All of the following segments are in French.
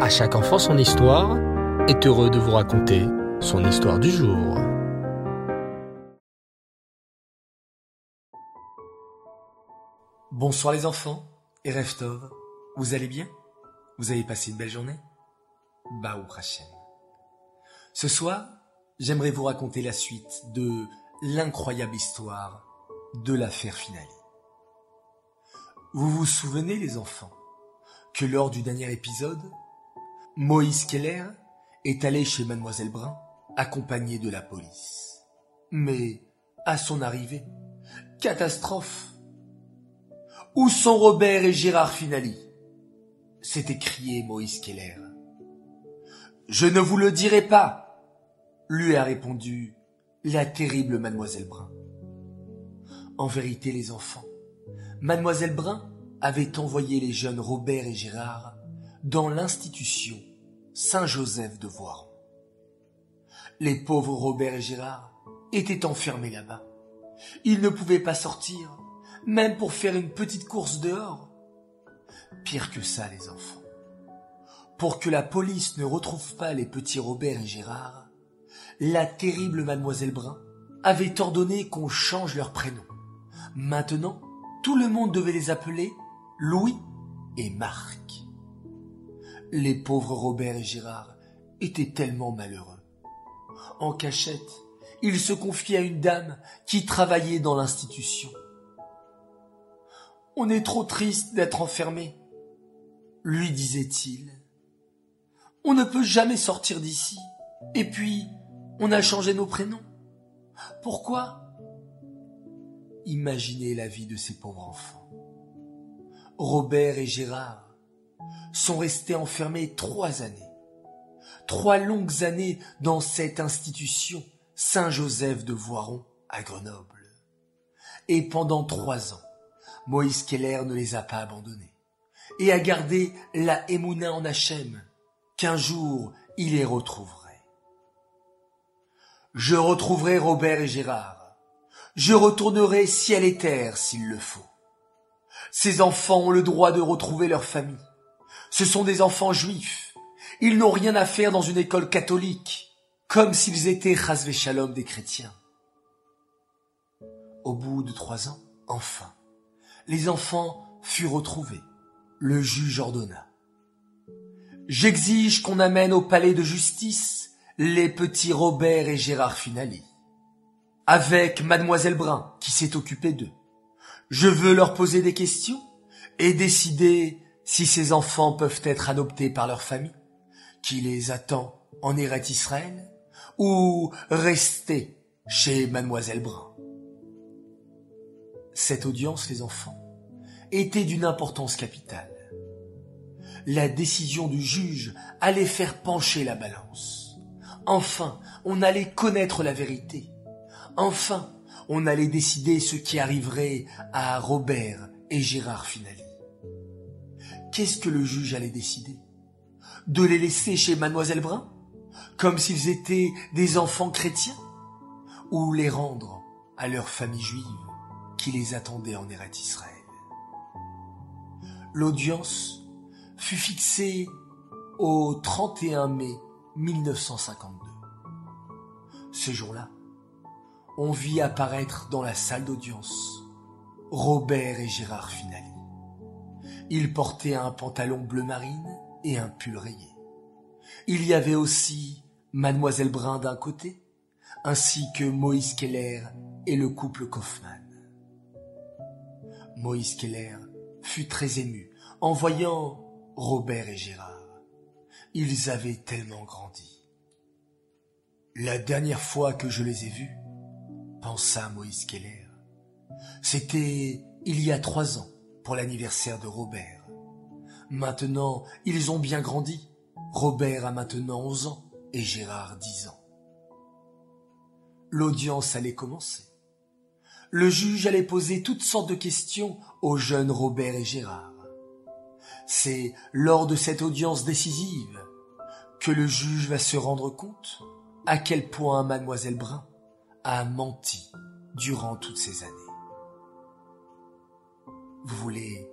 À chaque enfant son histoire est heureux de vous raconter son histoire du jour. Bonsoir les enfants et Reftov, vous allez bien? Vous avez passé une belle journée? Baou Hachem. Ce soir, j'aimerais vous raconter la suite de l'incroyable histoire de l'affaire finale. Vous vous souvenez les enfants que lors du dernier épisode, Moïse Keller est allé chez mademoiselle Brun accompagné de la police. Mais à son arrivée, catastrophe. Où sont Robert et Gérard Finali? s'est écrié Moïse Keller. Je ne vous le dirai pas, lui a répondu la terrible mademoiselle Brun. En vérité, les enfants, mademoiselle Brun avait envoyé les jeunes Robert et Gérard dans l'institution Saint-Joseph de Voiron. Les pauvres Robert et Gérard étaient enfermés là-bas. Ils ne pouvaient pas sortir, même pour faire une petite course dehors. Pire que ça, les enfants. Pour que la police ne retrouve pas les petits Robert et Gérard, la terrible mademoiselle Brun avait ordonné qu'on change leur prénom. Maintenant, tout le monde devait les appeler Louis et Marc. Les pauvres Robert et Gérard étaient tellement malheureux. En cachette, ils se confiaient à une dame qui travaillait dans l'institution. On est trop triste d'être enfermé, lui disait-il. On ne peut jamais sortir d'ici. Et puis, on a changé nos prénoms. Pourquoi Imaginez la vie de ces pauvres enfants? Robert et Gérard sont restés enfermés trois années. Trois longues années dans cette institution Saint-Joseph de Voiron à Grenoble. Et pendant trois ans, Moïse Keller ne les a pas abandonnés et a gardé la Emouna en Hachem, qu'un jour il les retrouverait. Je retrouverai Robert et Gérard. Je retournerai ciel et terre s'il le faut. Ces enfants ont le droit de retrouver leur famille. Ce sont des enfants juifs. Ils n'ont rien à faire dans une école catholique, comme s'ils étaient Chazvé Shalom des chrétiens. Au bout de trois ans, enfin, les enfants furent retrouvés. Le juge ordonna. J'exige qu'on amène au palais de justice les petits Robert et Gérard Finali, avec mademoiselle Brun qui s'est occupée d'eux. Je veux leur poser des questions et décider si ces enfants peuvent être adoptés par leur famille, qui les attend en Eret Israël, ou rester chez mademoiselle Brun. Cette audience, les enfants, était d'une importance capitale. La décision du juge allait faire pencher la balance. Enfin, on allait connaître la vérité. Enfin, on allait décider ce qui arriverait à Robert et Gérard Finali. Qu'est-ce que le juge allait décider? De les laisser chez mademoiselle Brun Comme s'ils étaient des enfants chrétiens? Ou les rendre à leur famille juive qui les attendait en Eretz Israël? L'audience fut fixée au 31 mai 1952. Ce jour-là, on vit apparaître dans la salle d'audience Robert et Gérard Finali. Ils portaient un pantalon bleu marine et un pull rayé. Il y avait aussi Mademoiselle Brun d'un côté, ainsi que Moïse Keller et le couple Kaufmann. Moïse Keller fut très ému en voyant Robert et Gérard. Ils avaient tellement grandi. La dernière fois que je les ai vus, pensa Moïse Keller, c'était il y a trois ans pour l'anniversaire de Robert. Maintenant, ils ont bien grandi. Robert a maintenant onze ans et Gérard dix ans. L'audience allait commencer. Le juge allait poser toutes sortes de questions aux jeunes Robert et Gérard. C'est lors de cette audience décisive que le juge va se rendre compte à quel point mademoiselle Brun a menti durant toutes ces années. Vous voulez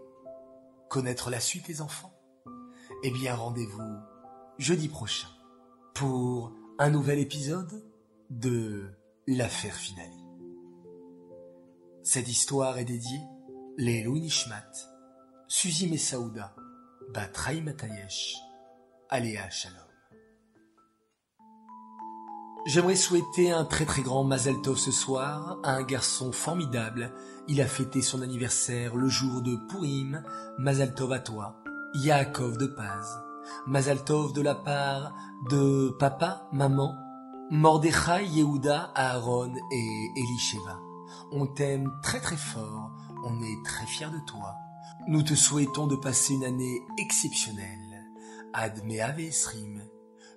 connaître la suite, les enfants? Eh bien, rendez-vous jeudi prochain pour un nouvel épisode de l'affaire finale. Cette histoire est dédiée les Nishmat, Suzy Messaouda, Batraï Matayesh, Aléa Shalom. J'aimerais souhaiter un très très grand Mazel Tov ce soir à un garçon formidable. Il a fêté son anniversaire le jour de Purim. Mazel Tov à toi, Yaakov de Paz. Mazel Tov de la part de papa, maman, Mordechai, Yehuda, Aaron et Elisheva. On t'aime très très fort, on est très fiers de toi. Nous te souhaitons de passer une année exceptionnelle. Ad Meave Esrim,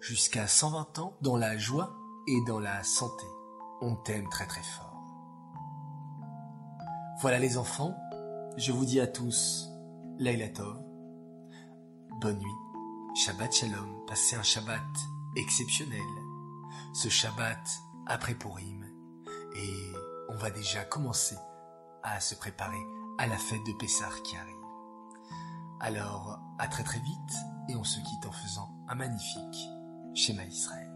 jusqu'à 120 ans dans la joie et dans la santé. On t'aime très très fort. Voilà les enfants, je vous dis à tous, Laila Tov, bonne nuit, Shabbat Shalom, passez un Shabbat exceptionnel, ce Shabbat après Purim, et on va déjà commencer à se préparer à la fête de Pessah qui arrive. Alors, à très très vite, et on se quitte en faisant un magnifique schéma Israël.